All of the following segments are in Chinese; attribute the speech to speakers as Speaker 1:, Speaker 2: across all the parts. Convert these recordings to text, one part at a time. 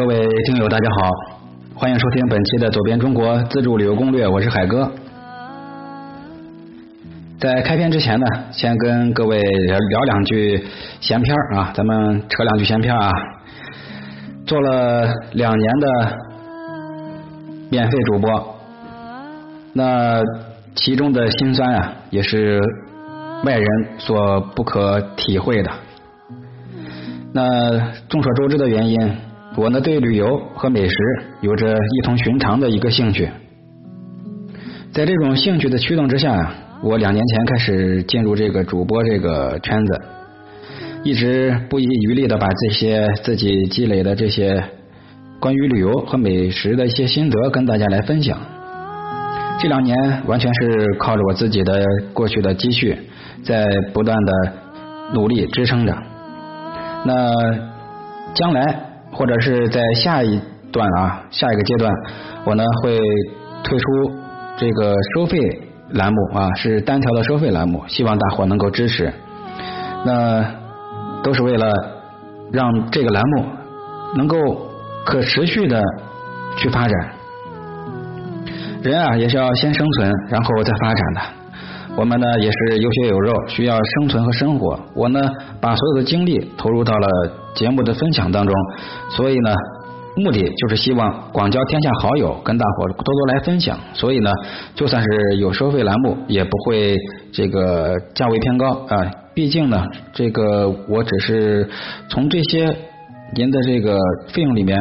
Speaker 1: 各位听友，大家好，欢迎收听本期的《走遍中国自助旅游攻略》，我是海哥。在开篇之前呢，先跟各位聊聊两句闲篇啊，咱们扯两句闲篇啊。做了两年的免费主播，那其中的辛酸啊，也是外人所不可体会的。那众所周知的原因，我呢对旅游和美食有着异同寻常的一个兴趣。在这种兴趣的驱动之下呀，我两年前开始进入这个主播这个圈子，一直不遗余力的把这些自己积累的这些关于旅游和美食的一些心得跟大家来分享。这两年完全是靠着我自己的过去的积蓄，在不断的努力支撑着。那将来或者是在下一段啊，下一个阶段，我呢会推出这个收费栏目啊，是单条的收费栏目，希望大伙能够支持。那都是为了让这个栏目能够可持续的去发展。人啊，也是要先生存，然后再发展的。我们呢也是有血有肉，需要生存和生活。我呢把所有的精力投入到了节目的分享当中，所以呢目的就是希望广交天下好友，跟大伙多多来分享。所以呢，就算是有收费栏目，也不会这个价位偏高啊。毕竟呢，这个我只是从这些您的这个费用里面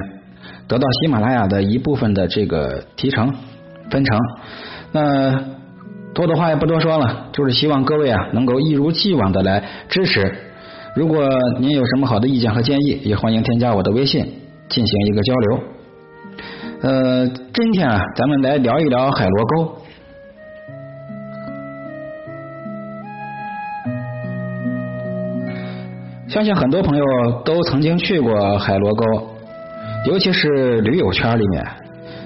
Speaker 1: 得到喜马拉雅的一部分的这个提成分成。那。多的话也不多说了，就是希望各位啊能够一如既往的来支持。如果您有什么好的意见和建议，也欢迎添加我的微信进行一个交流。呃，今天啊，咱们来聊一聊海螺沟。相信很多朋友都曾经去过海螺沟，尤其是驴友圈里面，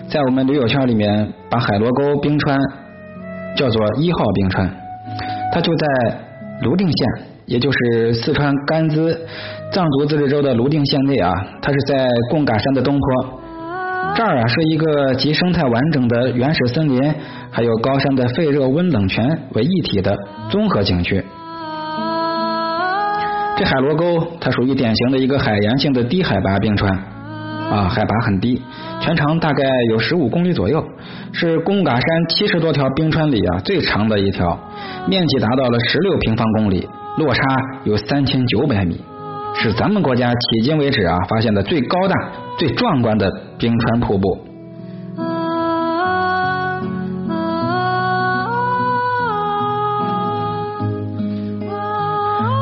Speaker 1: 在我们驴友圈里面，把海螺沟冰川。叫做一号冰川，它就在泸定县，也就是四川甘孜藏族自治州的泸定县内啊。它是在贡嘎山的东坡，这儿啊是一个集生态完整的原始森林，还有高山的废热温冷泉为一体的综合景区。这海螺沟，它属于典型的一个海洋性的低海拔冰川。啊，海拔很低，全长大概有十五公里左右，是贡嘎山七十多条冰川里啊最长的一条，面积达到了十六平方公里，落差有三千九百米，是咱们国家迄今为止啊发现的最高大、最壮观的冰川瀑布。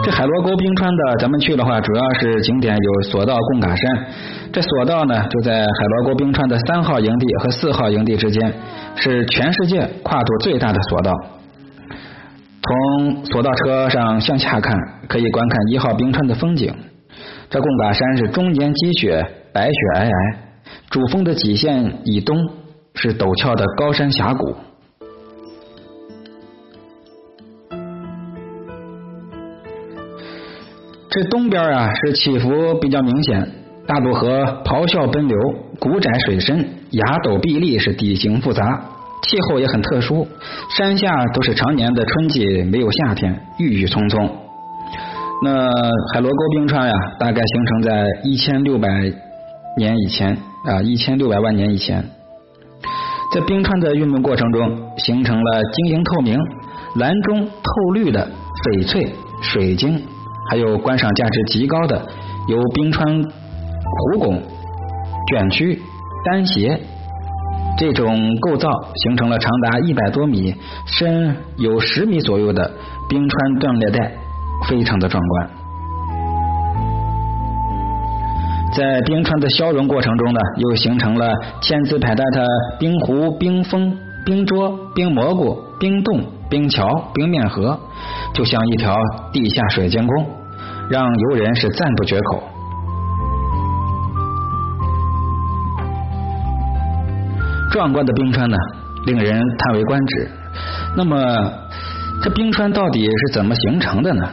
Speaker 1: 这海螺沟冰川的，咱们去的话，主要是景点有索道贡嘎山。这索道呢，就在海螺沟冰川的三号营地和四号营地之间，是全世界跨度最大的索道。从索道车上向下看，可以观看一号冰川的风景。这贡嘎山是终年积雪，白雪皑皑，主峰的脊线以东是陡峭的高山峡谷。这东边啊是起伏比较明显，大渡河咆哮奔流，谷窄水深，崖陡壁立，是地形复杂，气候也很特殊，山下都是常年的春季，没有夏天，郁郁葱葱。那海螺沟冰川呀，大概形成在一千六百年以前啊，一千六百万年以前，在冰川的运动过程中，形成了晶莹透明、蓝中透绿的翡翠水晶。还有观赏价值极高的，由冰川湖拱、卷曲、单斜这种构造形成了长达一百多米、深有十米左右的冰川断裂带，非常的壮观。在冰川的消融过程中呢，又形成了千姿百态的冰湖、冰峰、冰桌、冰蘑菇、冰洞、冰桥、冰面河，就像一条地下水晶宫。让游人是赞不绝口。壮观的冰川呢，令人叹为观止。那么，这冰川到底是怎么形成的呢？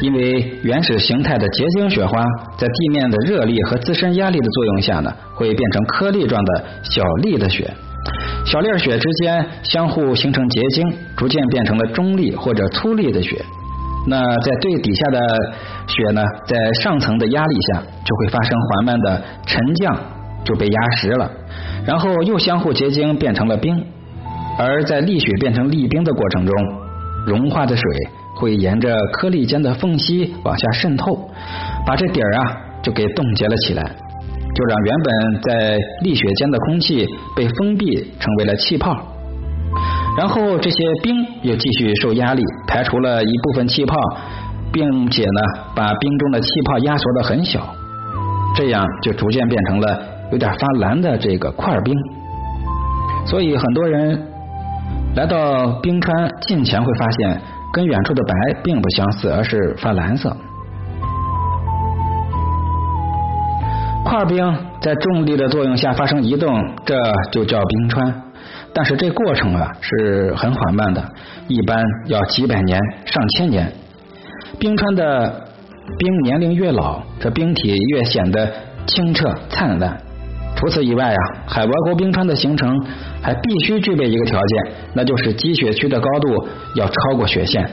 Speaker 1: 因为原始形态的结晶雪花在地面的热力和自身压力的作用下呢，会变成颗粒状的小粒的雪。小粒雪之间相互形成结晶，逐渐变成了中粒或者粗粒的雪。那在最底下的雪呢，在上层的压力下就会发生缓慢的沉降，就被压实了，然后又相互结晶变成了冰。而在粒雪变成立冰的过程中，融化的水会沿着颗粒间的缝隙往下渗透，把这底儿啊就给冻结了起来，就让原本在立雪间的空气被封闭成为了气泡。然后这些冰又继续受压力排除了一部分气泡，并且呢把冰中的气泡压缩的很小，这样就逐渐变成了有点发蓝的这个块冰。所以很多人。来到冰川近前，会发现跟远处的白并不相似，而是发蓝色。块冰在重力的作用下发生移动，这就叫冰川。但是这过程啊是很缓慢的，一般要几百年、上千年。冰川的冰年龄越老，这冰体越显得清澈灿烂。除此以外啊，海拔沟冰川的形成还必须具备一个条件，那就是积雪区的高度要超过雪线。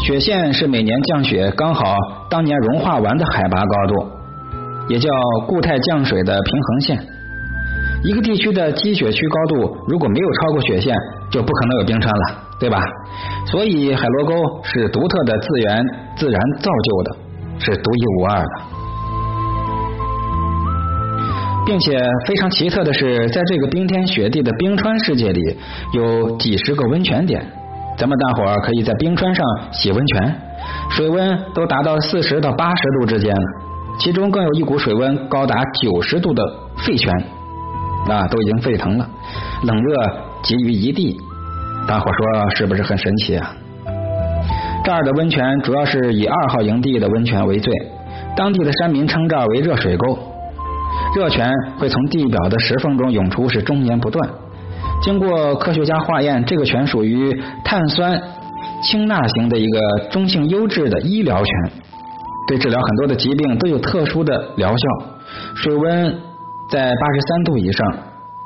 Speaker 1: 雪线是每年降雪刚好当年融化完的海拔高度，也叫固态降水的平衡线。一个地区的积雪区高度如果没有超过雪线，就不可能有冰川了，对吧？所以海螺沟是独特的自然自然造就的，是独一无二的。并且非常奇特的是，在这个冰天雪地的冰川世界里，有几十个温泉点，咱们大伙儿可以在冰川上洗温泉，水温都达到四十到八十度之间了，其中更有一股水温高达九十度的沸泉，啊，都已经沸腾了，冷热集于一地，大伙说是不是很神奇啊？这儿的温泉主要是以二号营地的温泉为最，当地的山民称这儿为热水沟。热泉会从地表的石缝中涌出，是终年不断。经过科学家化验，这个泉属于碳酸氢钠型的一个中性优质的医疗泉，对治疗很多的疾病都有特殊的疗效。水温在八十三度以上，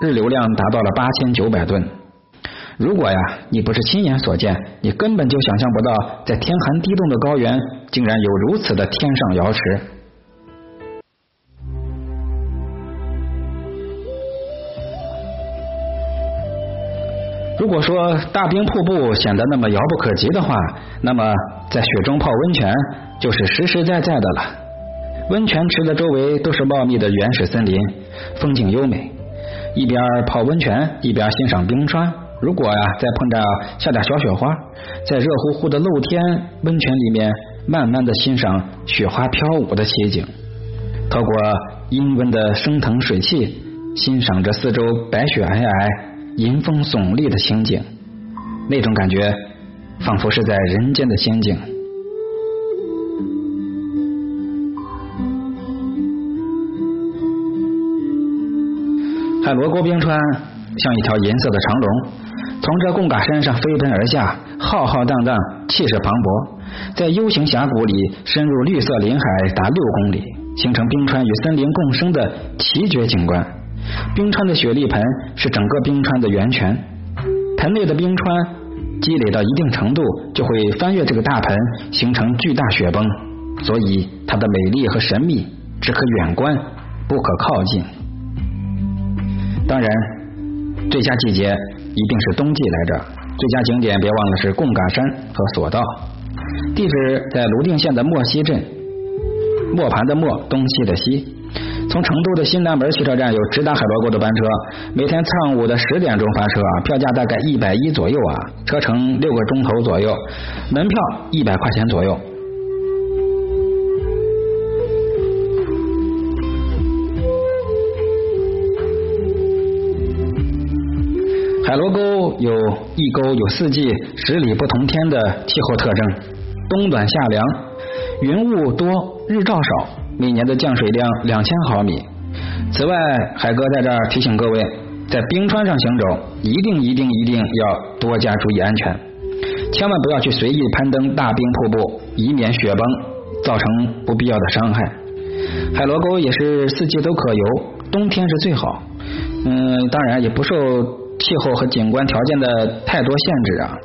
Speaker 1: 日流量达到了八千九百吨。如果呀，你不是亲眼所见，你根本就想象不到，在天寒地冻的高原，竟然有如此的天上瑶池。如果说大冰瀑布显得那么遥不可及的话，那么在雪中泡温泉就是实实在在的了。温泉池的周围都是茂密的原始森林，风景优美。一边泡温泉，一边欣赏冰川。如果呀，再碰到下点小雪花，在热乎乎的露天温泉里面，慢慢的欣赏雪花飘舞的奇景，透过阴温的升腾水汽，欣赏着四周白雪皑皑。迎风耸立的情景，那种感觉仿佛是在人间的仙境。海螺沟冰川像一条银色的长龙，从这贡嘎山上飞奔而下，浩浩荡荡，气势磅礴，在 U 型峡谷里深入绿色林海达六公里，形成冰川与森林共生的奇绝景观。冰川的雪粒盆是整个冰川的源泉，盆内的冰川积累到一定程度，就会翻越这个大盆，形成巨大雪崩，所以它的美丽和神秘只可远观，不可靠近。当然，最佳季节一定是冬季来着。最佳景点别忘了是贡嘎山和索道。地址在泸定县的莫西镇，磨盘的磨，东西的西。从成都的新南门汽车站有直达海螺沟的班车，每天上午的十点钟发车，票价大概一百一左右啊，车程六个钟头左右，门票一百块钱左右。海螺沟有一沟有四季十里不同天的气候特征，冬暖夏凉，云雾多，日照少。每年的降水量两千毫米。此外，海哥在这儿提醒各位，在冰川上行走，一定一定一定要多加注意安全。千万不要去随意攀登大冰瀑布，以免雪崩造成不必要的伤害。海螺沟也是四季都可游，冬天是最好。嗯，当然也不受气候和景观条件的太多限制啊。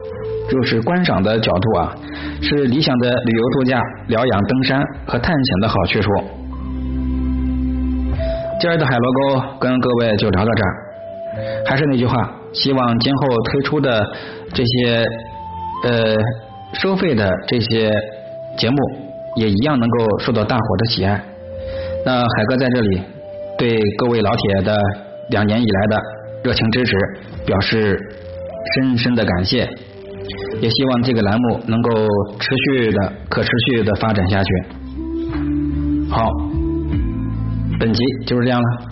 Speaker 1: 就是观赏的角度啊，是理想的旅游度假、疗养、登山和探险的好去处。今儿的海螺沟跟各位就聊到这儿。还是那句话，希望今后推出的这些呃收费的这些节目，也一样能够受到大伙的喜爱。那海哥在这里对各位老铁的两年以来的热情支持表示深深的感谢。也希望这个栏目能够持续的、可持续的发展下去。好，本集就是这样了。